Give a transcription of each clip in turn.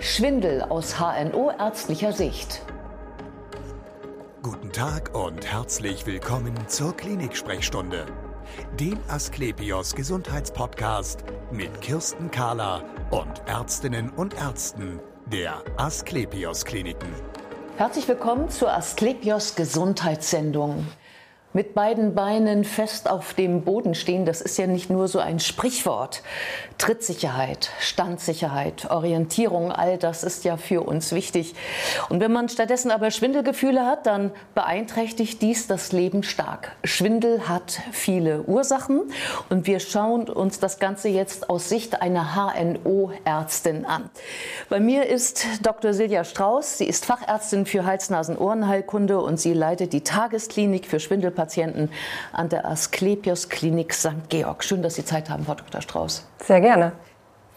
Schwindel aus HNO-ärztlicher Sicht. Guten Tag und herzlich willkommen zur Klinik-Sprechstunde, dem Asklepios Gesundheitspodcast mit Kirsten Kahler und Ärztinnen und Ärzten der Asklepios Kliniken. Herzlich willkommen zur Asklepios Gesundheitssendung mit beiden Beinen fest auf dem Boden stehen, das ist ja nicht nur so ein Sprichwort. Trittsicherheit, Standsicherheit, Orientierung, all das ist ja für uns wichtig. Und wenn man stattdessen aber Schwindelgefühle hat, dann beeinträchtigt dies das Leben stark. Schwindel hat viele Ursachen und wir schauen uns das Ganze jetzt aus Sicht einer HNO-Ärztin an. Bei mir ist Dr. Silja Strauß. Sie ist Fachärztin für Hals-Nasen-Ohrenheilkunde und sie leitet die Tagesklinik für Schwindel Patienten an der Asklepios Klinik St. Georg. Schön, dass Sie Zeit haben, Frau Dr. Strauß. Sehr gerne.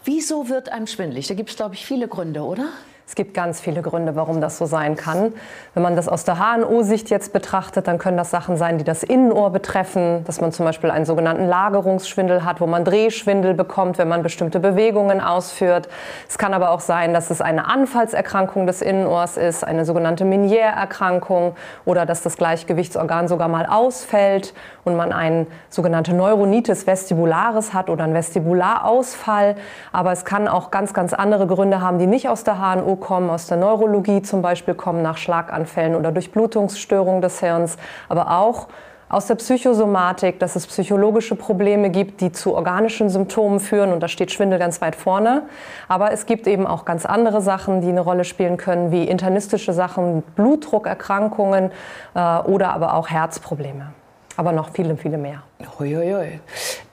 Wieso wird einem schwindelig? Da gibt es, glaube ich, viele Gründe, oder? Es gibt ganz viele Gründe, warum das so sein kann. Wenn man das aus der HNO-Sicht jetzt betrachtet, dann können das Sachen sein, die das Innenohr betreffen, dass man zum Beispiel einen sogenannten Lagerungsschwindel hat, wo man Drehschwindel bekommt, wenn man bestimmte Bewegungen ausführt. Es kann aber auch sein, dass es eine Anfallserkrankung des Innenohrs ist, eine sogenannte Meniere-Erkrankung oder dass das Gleichgewichtsorgan sogar mal ausfällt und man eine sogenannte Neuronitis vestibularis hat oder einen Vestibularausfall. Aber es kann auch ganz, ganz andere Gründe haben, die nicht aus der HNO kommen, aus der Neurologie zum Beispiel kommen, nach Schlaganfällen oder Durchblutungsstörungen des Hirns, aber auch aus der Psychosomatik, dass es psychologische Probleme gibt, die zu organischen Symptomen führen. Und da steht Schwindel ganz weit vorne. Aber es gibt eben auch ganz andere Sachen, die eine Rolle spielen können, wie internistische Sachen, Blutdruckerkrankungen äh, oder aber auch Herzprobleme. Aber noch viele, viele mehr. Hui.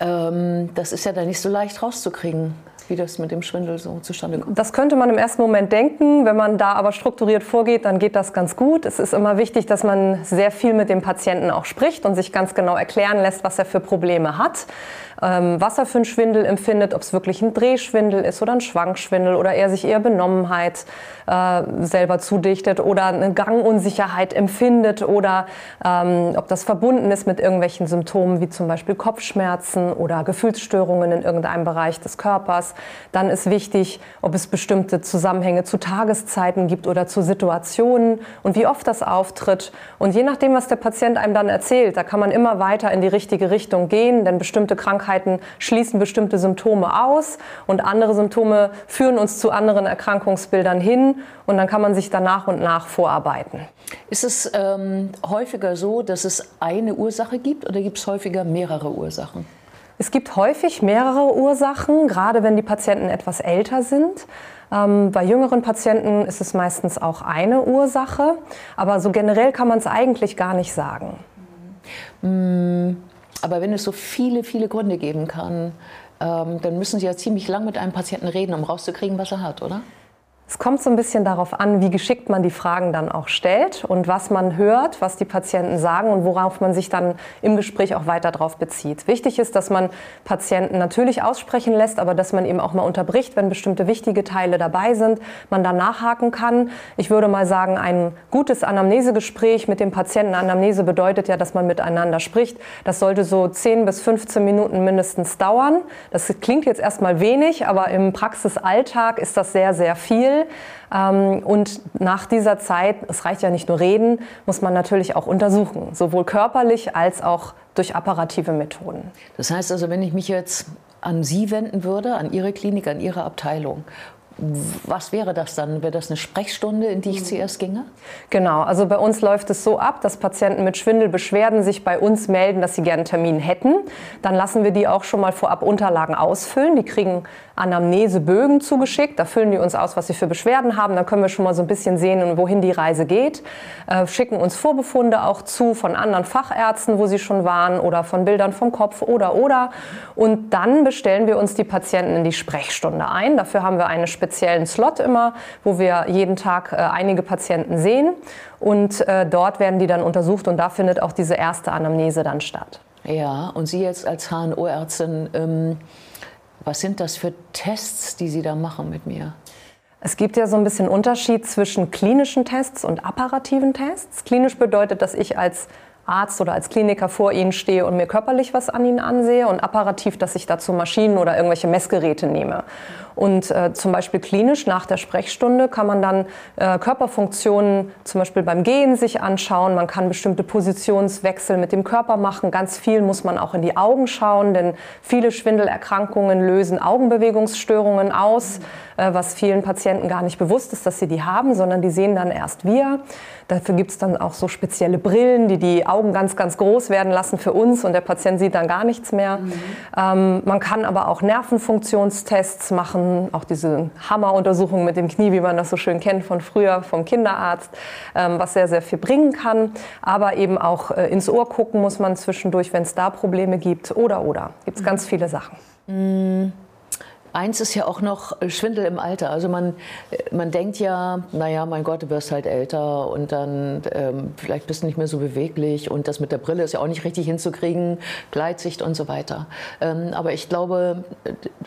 Ähm, das ist ja dann nicht so leicht rauszukriegen wie das mit dem Schwindel so zustande kommt. Das könnte man im ersten Moment denken. Wenn man da aber strukturiert vorgeht, dann geht das ganz gut. Es ist immer wichtig, dass man sehr viel mit dem Patienten auch spricht und sich ganz genau erklären lässt, was er für Probleme hat ähm, was er für einen Schwindel empfindet, ob es wirklich ein Drehschwindel ist oder ein Schwankschwindel oder er sich eher Benommenheit äh, selber zudichtet oder eine Gangunsicherheit empfindet oder ähm, ob das verbunden ist mit irgendwelchen Symptomen wie zum Beispiel Kopfschmerzen oder Gefühlsstörungen in irgendeinem Bereich des Körpers. Dann ist wichtig, ob es bestimmte Zusammenhänge zu Tageszeiten gibt oder zu Situationen und wie oft das auftritt. Und je nachdem, was der Patient einem dann erzählt, da kann man immer weiter in die richtige Richtung gehen, denn bestimmte Krankheiten schließen bestimmte Symptome aus und andere Symptome führen uns zu anderen Erkrankungsbildern hin und dann kann man sich dann nach und nach vorarbeiten. Ist es ähm, häufiger so, dass es eine Ursache gibt oder gibt es häufiger mehrere Ursachen? Es gibt häufig mehrere Ursachen, gerade wenn die Patienten etwas älter sind. Ähm, bei jüngeren Patienten ist es meistens auch eine Ursache, aber so generell kann man es eigentlich gar nicht sagen. Mhm. Aber wenn es so viele, viele Gründe geben kann, ähm, dann müssen Sie ja ziemlich lang mit einem Patienten reden, um rauszukriegen, was er hat, oder? Es kommt so ein bisschen darauf an, wie geschickt man die Fragen dann auch stellt und was man hört, was die Patienten sagen und worauf man sich dann im Gespräch auch weiter darauf bezieht. Wichtig ist, dass man Patienten natürlich aussprechen lässt, aber dass man eben auch mal unterbricht, wenn bestimmte wichtige Teile dabei sind, man dann nachhaken kann. Ich würde mal sagen, ein gutes Anamnesegespräch mit dem Patienten, Anamnese bedeutet ja, dass man miteinander spricht. Das sollte so 10 bis 15 Minuten mindestens dauern. Das klingt jetzt erstmal wenig, aber im Praxisalltag ist das sehr, sehr viel. Ähm, und nach dieser Zeit, es reicht ja nicht nur reden, muss man natürlich auch untersuchen, sowohl körperlich als auch durch apparative Methoden. Das heißt also, wenn ich mich jetzt an Sie wenden würde, an Ihre Klinik, an Ihre Abteilung was wäre das dann? Wäre das eine Sprechstunde, in die ich zuerst ginge? Genau, also bei uns läuft es so ab, dass Patienten mit Schwindelbeschwerden sich bei uns melden, dass sie gerne einen Termin hätten. Dann lassen wir die auch schon mal vorab Unterlagen ausfüllen. Die kriegen Anamnesebögen zugeschickt. Da füllen die uns aus, was sie für Beschwerden haben. Dann können wir schon mal so ein bisschen sehen, wohin die Reise geht. Äh, schicken uns Vorbefunde auch zu von anderen Fachärzten, wo sie schon waren oder von Bildern vom Kopf oder oder. Und dann bestellen wir uns die Patienten in die Sprechstunde ein. Dafür haben wir einen speziellen Slot immer, wo wir jeden Tag äh, einige Patienten sehen. Und äh, dort werden die dann untersucht und da findet auch diese erste Anamnese dann statt. Ja, und Sie jetzt als HNO-Ärztin, ähm was sind das für Tests, die Sie da machen mit mir? Es gibt ja so ein bisschen Unterschied zwischen klinischen Tests und apparativen Tests. Klinisch bedeutet, dass ich als Arzt oder als Kliniker vor Ihnen stehe und mir körperlich was an Ihnen ansehe und apparativ, dass ich dazu Maschinen oder irgendwelche Messgeräte nehme. Und äh, zum Beispiel klinisch nach der Sprechstunde kann man dann äh, Körperfunktionen zum Beispiel beim Gehen sich anschauen. Man kann bestimmte Positionswechsel mit dem Körper machen. Ganz viel muss man auch in die Augen schauen, denn viele Schwindelerkrankungen lösen Augenbewegungsstörungen aus, äh, was vielen Patienten gar nicht bewusst ist, dass sie die haben, sondern die sehen dann erst wir. Dafür gibt es dann auch so spezielle Brillen, die die Augen ganz, ganz groß werden lassen für uns und der Patient sieht dann gar nichts mehr. Mhm. Ähm, man kann aber auch Nervenfunktionstests machen, auch diese Hammeruntersuchung mit dem Knie, wie man das so schön kennt von früher vom Kinderarzt, ähm, was sehr, sehr viel bringen kann. Aber eben auch äh, ins Ohr gucken muss man zwischendurch, wenn es da Probleme gibt oder oder. Gibt es mhm. ganz viele Sachen. Mhm. Eins ist ja auch noch Schwindel im Alter. Also man, man denkt ja, naja, mein Gott, du wirst halt älter und dann ähm, vielleicht bist du nicht mehr so beweglich und das mit der Brille ist ja auch nicht richtig hinzukriegen, Gleitsicht und so weiter. Ähm, aber ich glaube,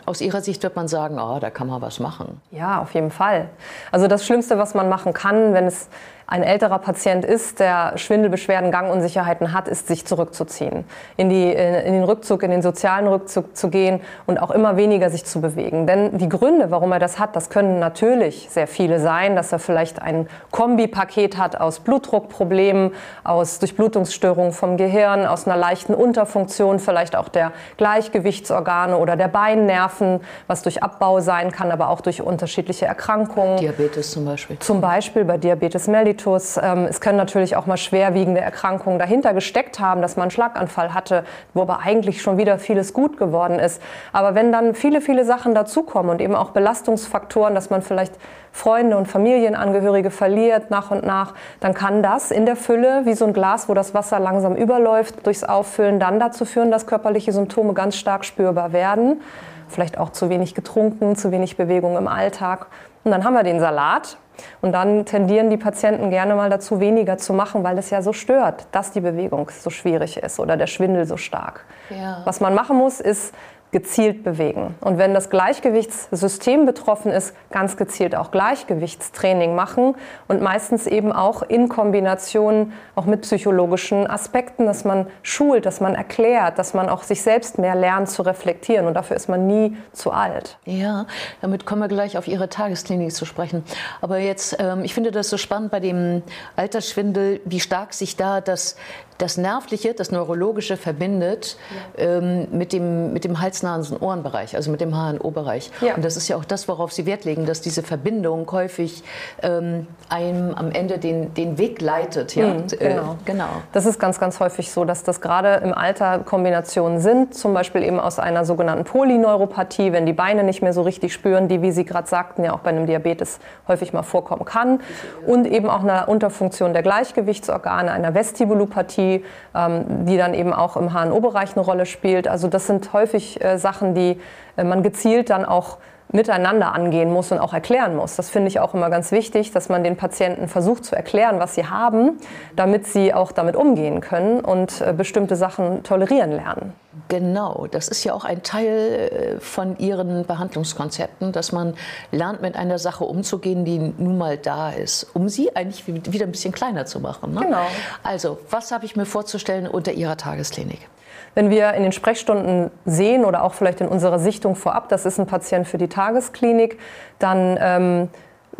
aus Ihrer Sicht wird man sagen, oh, da kann man was machen. Ja, auf jeden Fall. Also das Schlimmste, was man machen kann, wenn es ein älterer Patient ist, der Schwindelbeschwerden, Gangunsicherheiten hat, ist, sich zurückzuziehen, in, die, in den Rückzug, in den sozialen Rückzug zu gehen und auch immer weniger sich zu bewegen. Denn die Gründe, warum er das hat, das können natürlich sehr viele sein, dass er vielleicht ein Kombipaket hat aus Blutdruckproblemen, aus Durchblutungsstörungen vom Gehirn, aus einer leichten Unterfunktion, vielleicht auch der Gleichgewichtsorgane oder der Beinnerven, was durch Abbau sein kann, aber auch durch unterschiedliche Erkrankungen. Diabetes zum Beispiel. Zum Beispiel bei Diabetes mellitus Tinnitus. Ähm, es können natürlich auch mal schwerwiegende Erkrankungen dahinter gesteckt haben, dass man einen Schlaganfall hatte, wo aber eigentlich schon wieder vieles gut geworden ist. Aber wenn dann viele, viele Sachen dazukommen und eben auch Belastungsfaktoren, dass man vielleicht Freunde und Familienangehörige verliert nach und nach, dann kann das in der Fülle, wie so ein Glas, wo das Wasser langsam überläuft, durchs Auffüllen dann dazu führen, dass körperliche Symptome ganz stark spürbar werden. Vielleicht auch zu wenig getrunken, zu wenig Bewegung im Alltag. Und dann haben wir den Salat, und dann tendieren die Patienten gerne mal dazu, weniger zu machen, weil es ja so stört, dass die Bewegung so schwierig ist oder der Schwindel so stark. Ja. Was man machen muss, ist gezielt bewegen. Und wenn das Gleichgewichtssystem betroffen ist, ganz gezielt auch Gleichgewichtstraining machen und meistens eben auch in Kombination auch mit psychologischen Aspekten, dass man schult, dass man erklärt, dass man auch sich selbst mehr lernt zu reflektieren. Und dafür ist man nie zu alt. Ja, damit kommen wir gleich auf Ihre Tagesklinik zu sprechen. Aber jetzt, ähm, ich finde das so spannend bei dem Altersschwindel, wie stark sich da das das Nervliche, das Neurologische verbindet ja. ähm, mit dem, mit dem Hals-Nasen-Ohrenbereich, also mit dem HNO-Bereich. Ja. Und das ist ja auch das, worauf Sie Wert legen, dass diese Verbindung häufig ähm, einem am Ende den, den Weg leitet. Ja? Mhm, genau. Äh, genau. Das ist ganz, ganz häufig so, dass das gerade im Alter Kombinationen sind, zum Beispiel eben aus einer sogenannten Polyneuropathie, wenn die Beine nicht mehr so richtig spüren, die, wie Sie gerade sagten, ja auch bei einem Diabetes häufig mal vorkommen kann. Und eben auch eine Unterfunktion der Gleichgewichtsorgane, einer Vestibulopathie, Therapie, ähm, die dann eben auch im HNO-Bereich eine Rolle spielt. Also das sind häufig äh, Sachen, die äh, man gezielt dann auch miteinander angehen muss und auch erklären muss. Das finde ich auch immer ganz wichtig, dass man den Patienten versucht zu erklären, was sie haben, damit sie auch damit umgehen können und äh, bestimmte Sachen tolerieren lernen. Genau, das ist ja auch ein Teil äh, von Ihren Behandlungskonzepten, dass man lernt, mit einer Sache umzugehen, die nun mal da ist, um sie eigentlich wieder ein bisschen kleiner zu machen. Ne? Genau. Also, was habe ich mir vorzustellen unter Ihrer Tagesklinik? Wenn wir in den Sprechstunden sehen oder auch vielleicht in unserer Sichtung vorab, das ist ein Patient für die Tagesklinik, dann ähm,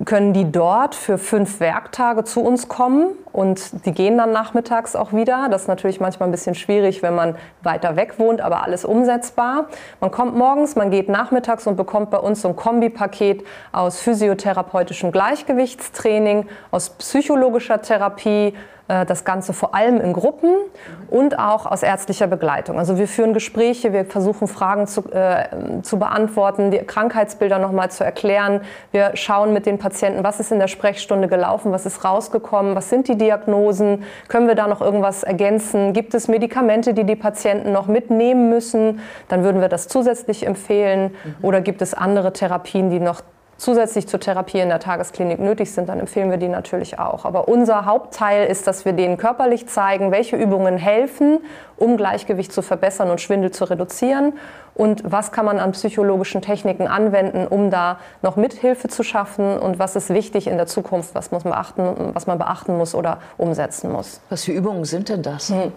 können die dort für fünf Werktage zu uns kommen und die gehen dann nachmittags auch wieder. Das ist natürlich manchmal ein bisschen schwierig, wenn man weiter weg wohnt, aber alles umsetzbar. Man kommt morgens, man geht nachmittags und bekommt bei uns so ein Kombipaket aus physiotherapeutischem Gleichgewichtstraining, aus psychologischer Therapie, äh, das Ganze vor allem in Gruppen und auch aus ärztlicher Begleitung. Also wir führen Gespräche, wir versuchen Fragen zu, äh, zu beantworten, die Krankheitsbilder nochmal zu erklären. Wir schauen mit den Patienten, was ist in der Sprechstunde gelaufen, was ist rausgekommen, was sind die Diagnosen, können wir da noch irgendwas ergänzen, gibt es Medikamente, die die Patienten noch mitnehmen müssen, dann würden wir das zusätzlich empfehlen. Mhm. oder gibt es andere Therapien, die noch zusätzlich zur Therapie in der Tagesklinik nötig sind, dann empfehlen wir die natürlich auch. Aber unser Hauptteil ist, dass wir denen körperlich zeigen, welche Übungen helfen, um Gleichgewicht zu verbessern und Schwindel zu reduzieren und was kann man an psychologischen Techniken anwenden, um da noch Mithilfe zu schaffen und was ist wichtig in der Zukunft, was, muss man beachten, was man beachten muss oder umsetzen muss. Was für Übungen sind denn das? Hm.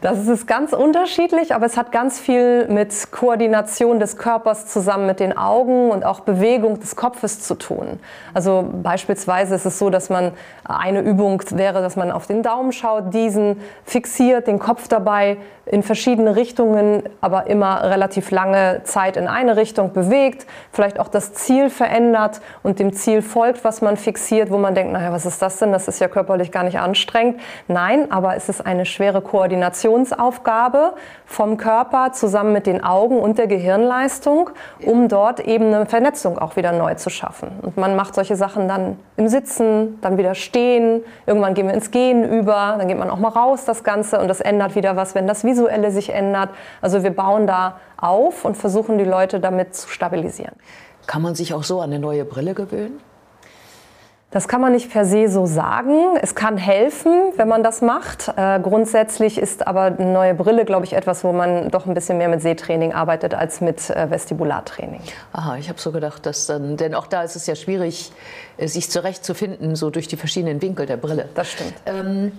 Das ist ganz unterschiedlich, aber es hat ganz viel mit Koordination des Körpers zusammen mit den Augen und auch Bewegung des Kopfes zu tun. Also beispielsweise ist es so, dass man eine Übung wäre, dass man auf den Daumen schaut, diesen fixiert, den Kopf dabei in verschiedene Richtungen, aber immer relativ lange Zeit in eine Richtung bewegt, vielleicht auch das Ziel verändert und dem Ziel folgt, was man fixiert, wo man denkt, naja, was ist das denn? Das ist ja körperlich gar nicht anstrengend. Nein, aber es ist eine schwere Koordinationsaufgabe vom Körper zusammen mit den Augen und der Gehirnleistung, um dort eben eine Vernetzung auch wieder neu zu schaffen. Und man macht solche Sachen dann im Sitzen, dann wieder stehen, irgendwann gehen wir ins Gehen über, dann geht man auch mal raus, das Ganze, und das ändert wieder was, wenn das Visuelle sich ändert. Also wir bauen da auf und versuchen die Leute damit zu stabilisieren. Kann man sich auch so an eine neue Brille gewöhnen? Das kann man nicht per se so sagen. Es kann helfen, wenn man das macht. Äh, grundsätzlich ist aber eine neue Brille, glaube ich, etwas, wo man doch ein bisschen mehr mit Sehtraining arbeitet als mit äh, Vestibulartraining. Aha, ich habe so gedacht, dass dann, denn auch da ist es ja schwierig, äh, sich zurechtzufinden, so durch die verschiedenen Winkel der Brille. Das stimmt. Ähm,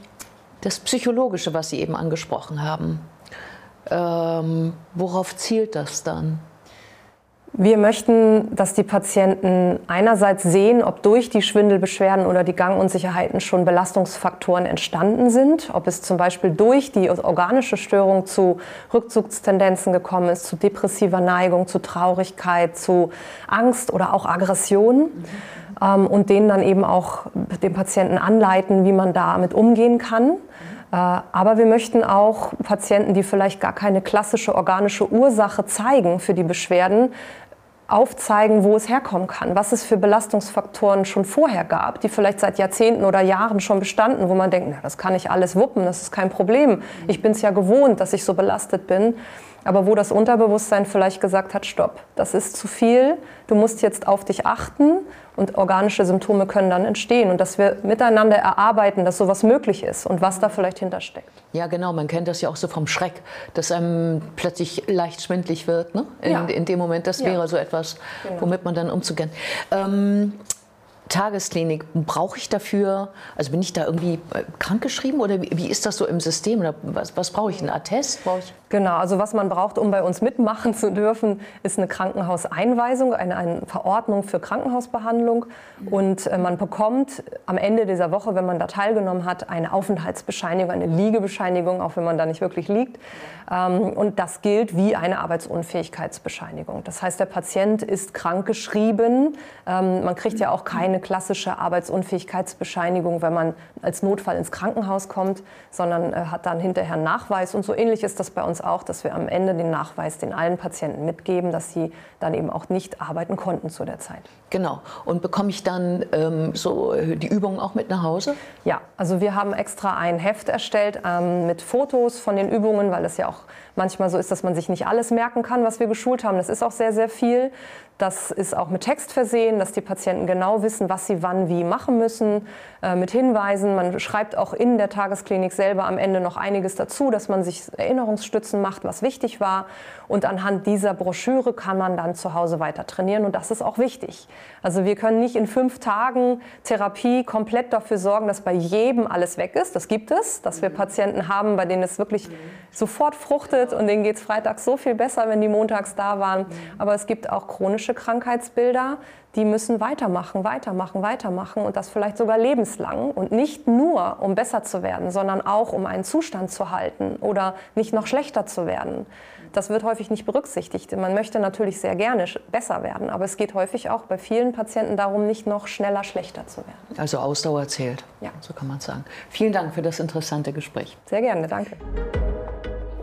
das Psychologische, was Sie eben angesprochen haben, ähm, worauf zielt das dann? Wir möchten, dass die Patienten einerseits sehen, ob durch die Schwindelbeschwerden oder die Gangunsicherheiten schon Belastungsfaktoren entstanden sind, ob es zum Beispiel durch die organische Störung zu Rückzugstendenzen gekommen ist, zu depressiver Neigung, zu Traurigkeit, zu Angst oder auch Aggression. Mhm. Und denen dann eben auch den Patienten anleiten, wie man damit umgehen kann. Äh, aber wir möchten auch Patienten, die vielleicht gar keine klassische organische Ursache zeigen für die Beschwerden, aufzeigen, wo es herkommen kann, was es für Belastungsfaktoren schon vorher gab, die vielleicht seit Jahrzehnten oder Jahren schon bestanden, wo man denkt, na, das kann ich alles wuppen, das ist kein Problem. Ich bin es ja gewohnt, dass ich so belastet bin. Aber wo das Unterbewusstsein vielleicht gesagt hat, stopp, das ist zu viel, du musst jetzt auf dich achten und organische Symptome können dann entstehen und dass wir miteinander erarbeiten, dass sowas möglich ist und was da vielleicht hintersteckt. Ja, genau, man kennt das ja auch so vom Schreck, dass einem plötzlich leicht schwindlig wird. Ne? In, ja. in dem Moment, das ja. wäre so etwas, genau. womit man dann umzugehen. Ähm, Tagesklinik, brauche ich dafür, also bin ich da irgendwie äh, krankgeschrieben oder wie, ist das so im System? Oder was, was brauche ich, ein Attest? Ich? Genau, also was man braucht, um bei uns mitmachen zu dürfen, ist eine Krankenhauseinweisung, eine, eine Verordnung für Krankenhausbehandlung. Und äh, man bekommt am Ende dieser Woche, wenn man da teilgenommen hat, eine Aufenthaltsbescheinigung, eine Liegebescheinigung, auch wenn man da nicht wirklich liegt. Ähm, und das gilt wie eine Arbeitsunfähigkeitsbescheinigung. Das heißt, der Patient ist krankgeschrieben. Ähm, man kriegt ja auch keine klassische Arbeitsunfähigkeitsbescheinigung, wenn man als Notfall ins Krankenhaus kommt, sondern äh, hat dann hinterher einen Nachweis. Und so ähnlich ist das bei uns uns auch, dass wir am Ende den Nachweis den allen Patienten mitgeben, dass sie dann eben auch nicht arbeiten konnten zu der Zeit. Genau. Und bekomme ich dann ähm, so äh, die Übungen auch mit nach Hause? Ja, also wir haben extra ein Heft erstellt ähm, mit Fotos von den Übungen, weil es ja auch manchmal so ist, dass man sich nicht alles merken kann, was wir geschult haben. Das ist auch sehr, sehr viel. Das ist auch mit Text versehen, dass die Patienten genau wissen, was sie wann wie machen müssen, äh, mit Hinweisen. Man schreibt auch in der Tagesklinik selber am Ende noch einiges dazu, dass man sich Erinnerungsstützen macht, was wichtig war. Und anhand dieser Broschüre kann man dann zu Hause weiter trainieren. Und das ist auch wichtig. Also wir können nicht in fünf Tagen Therapie komplett dafür sorgen, dass bei jedem alles weg ist. Das gibt es, dass wir Patienten haben, bei denen es wirklich sofort fruchtet und denen geht es freitags so viel besser, wenn die montags da waren. Aber es gibt auch chronische chronische Krankheitsbilder, die müssen weitermachen, weitermachen, weitermachen und das vielleicht sogar lebenslang und nicht nur, um besser zu werden, sondern auch, um einen Zustand zu halten oder nicht noch schlechter zu werden. Das wird häufig nicht berücksichtigt. Man möchte natürlich sehr gerne besser werden, aber es geht häufig auch bei vielen Patienten darum, nicht noch schneller schlechter zu werden. Also Ausdauer zählt, ja. so kann man sagen. Vielen Dank für das interessante Gespräch. Sehr gerne, danke.